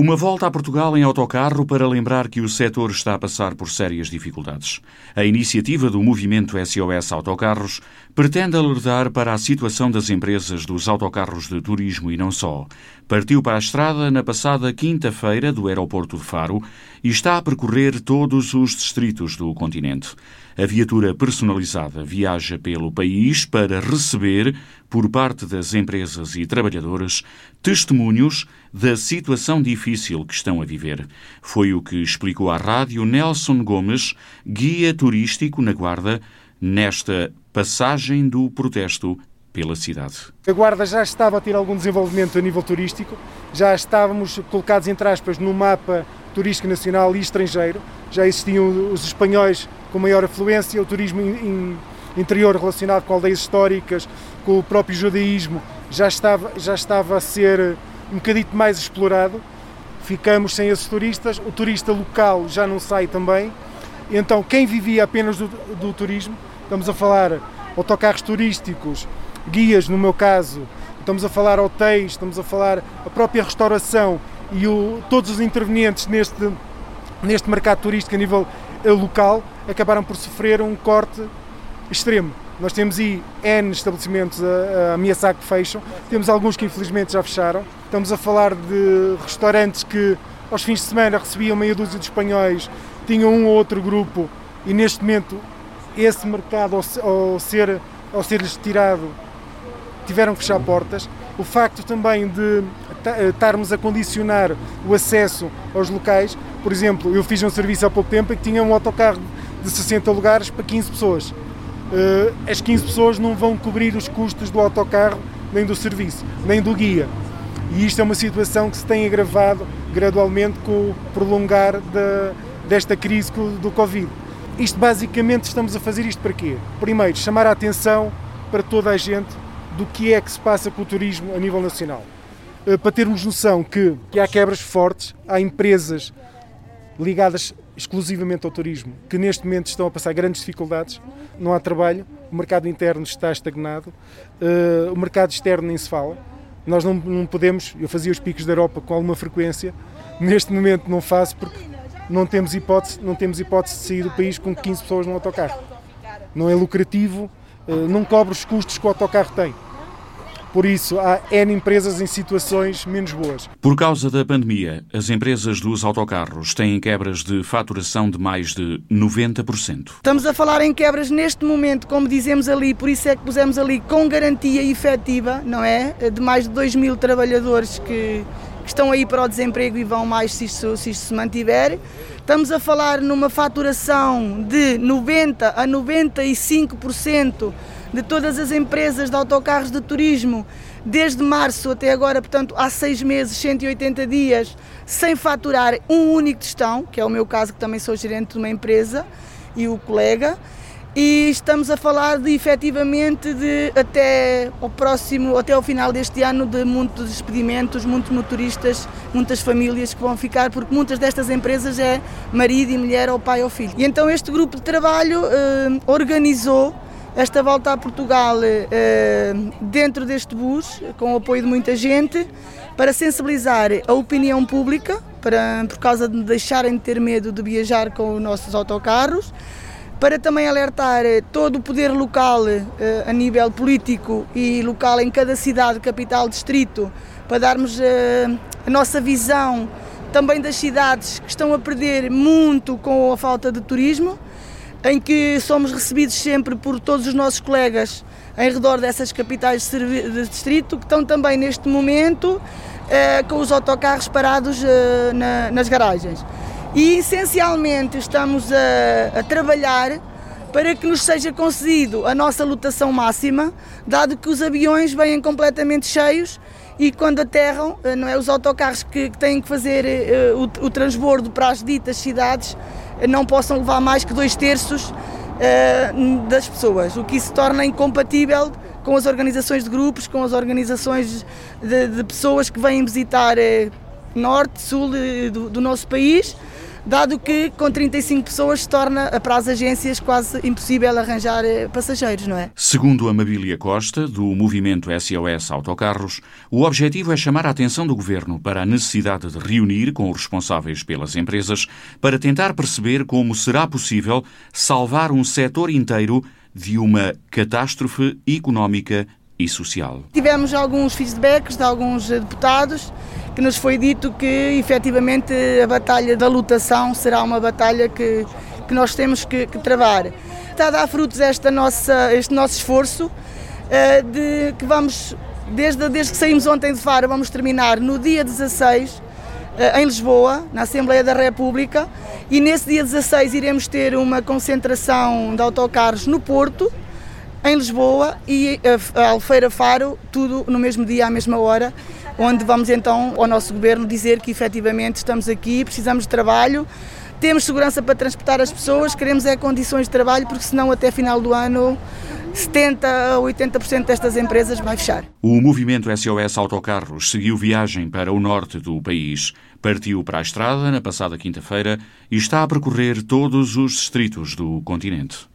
Uma volta a Portugal em autocarro para lembrar que o setor está a passar por sérias dificuldades. A iniciativa do movimento SOS Autocarros pretende alertar para a situação das empresas dos autocarros de turismo e não só. Partiu para a estrada na passada quinta-feira do aeroporto de Faro e está a percorrer todos os distritos do continente. A viatura personalizada viaja pelo país para receber, por parte das empresas e trabalhadores, testemunhos da situação difícil que estão a viver. Foi o que explicou à rádio Nelson Gomes, guia turístico na Guarda, nesta passagem do protesto pela cidade. A Guarda já estava a ter algum desenvolvimento a nível turístico, já estávamos colocados, entre aspas, no mapa turístico nacional e estrangeiro, já existiam os espanhóis com maior afluência, o turismo in, interior relacionado com aldeias históricas, com o próprio judaísmo, já estava, já estava a ser um bocadito mais explorado. Ficamos sem esses turistas, o turista local já não sai também. Então, quem vivia apenas do, do turismo, estamos a falar autocarros turísticos, guias, no meu caso, estamos a falar hotéis, estamos a falar a própria restauração e o, todos os intervenientes neste, neste mercado turístico a nível local acabaram por sofrer um corte extremo. Nós temos aí N estabelecimentos a, a ameaçar que fecham, temos alguns que infelizmente já fecharam. Estamos a falar de restaurantes que aos fins de semana recebiam meia dúzia de espanhóis, tinham um ou outro grupo e neste momento esse mercado ao, ao ser ao ser-lhes tirado tiveram que fechar portas. O facto também de estarmos a condicionar o acesso aos locais, por exemplo, eu fiz um serviço há pouco tempo em que tinha um autocarro de 60 lugares para 15 pessoas. Uh, as 15 pessoas não vão cobrir os custos do autocarro, nem do serviço, nem do guia. E isto é uma situação que se tem agravado gradualmente com o prolongar desta crise do Covid. Isto basicamente estamos a fazer isto para quê? Primeiro, chamar a atenção para toda a gente do que é que se passa com o turismo a nível nacional. Uh, para termos noção que, que há quebras fortes, há empresas ligadas exclusivamente ao turismo, que neste momento estão a passar grandes dificuldades, não há trabalho, o mercado interno está estagnado, uh, o mercado externo nem se fala. Nós não, não, podemos, eu fazia os picos da Europa com alguma frequência, neste momento não faço porque não temos hipótese, não temos hipótese de sair do país com 15 pessoas no autocarro. Não é lucrativo, uh, não cobre os custos que o autocarro tem. Por isso, há N empresas em situações menos boas. Por causa da pandemia, as empresas dos autocarros têm quebras de faturação de mais de 90%. Estamos a falar em quebras neste momento, como dizemos ali, por isso é que pusemos ali com garantia efetiva, não é? De mais de 2 mil trabalhadores que, que estão aí para o desemprego e vão mais se isto, se isto se mantiver. Estamos a falar numa faturação de 90 a 95% de todas as empresas de autocarros de turismo, desde março até agora, portanto, há seis meses, 180 dias, sem faturar um único testão, que é o meu caso, que também sou gerente de uma empresa, e o colega. E estamos a falar de efetivamente de até ao próximo, até ao final deste ano, de muitos despedimentos, muitos motoristas, muitas famílias que vão ficar, porque muitas destas empresas é marido e mulher ou pai ou filho. E então este grupo de trabalho eh, organizou esta volta a Portugal eh, dentro deste bus, com o apoio de muita gente, para sensibilizar a opinião pública, para, por causa de deixarem de ter medo de viajar com os nossos autocarros, para também alertar todo o poder local eh, a nível político e local em cada cidade, capital, distrito, para darmos eh, a nossa visão também das cidades que estão a perder muito com a falta de turismo em que somos recebidos sempre por todos os nossos colegas em redor dessas capitais de distrito que estão também neste momento eh, com os autocarros parados eh, na, nas garagens. E essencialmente estamos a, a trabalhar para que nos seja concedido a nossa lotação máxima, dado que os aviões vêm completamente cheios e quando aterram, eh, não é os autocarros que, que têm que fazer uh, o, o transbordo para as ditas cidades não possam levar mais que dois terços uh, das pessoas, o que isso torna incompatível com as organizações de grupos, com as organizações de, de pessoas que vêm visitar uh, norte, sul do, do, nosso país, dado que com 35 pessoas se torna para as agências quase impossível arranjar eh, passageiros, não é? Segundo a Mabília Costa, do movimento SOS Autocarros, o objetivo é chamar a atenção do governo para a necessidade de reunir com os responsáveis pelas empresas para tentar perceber como será possível salvar um setor inteiro de uma catástrofe económica e social. Tivemos alguns feedbacks de alguns deputados que nos foi dito que efetivamente a batalha da lutação será uma batalha que, que nós temos que, que travar. Está a dar frutos esta nossa, este nosso esforço uh, de que vamos, desde, desde que saímos ontem de Faro, vamos terminar no dia 16 uh, eh, em Lisboa, na Assembleia da República, e nesse dia 16 iremos ter uma concentração de autocarros no Porto, em Lisboa e a Alfeira Faro, tudo no mesmo dia, à mesma hora, onde vamos então ao nosso governo dizer que efetivamente estamos aqui, precisamos de trabalho, temos segurança para transportar as pessoas, queremos é condições de trabalho, porque senão até final do ano 70% a 80% destas empresas vai fechar. O movimento SOS Autocarros seguiu viagem para o norte do país. Partiu para a estrada na passada quinta-feira e está a percorrer todos os distritos do continente.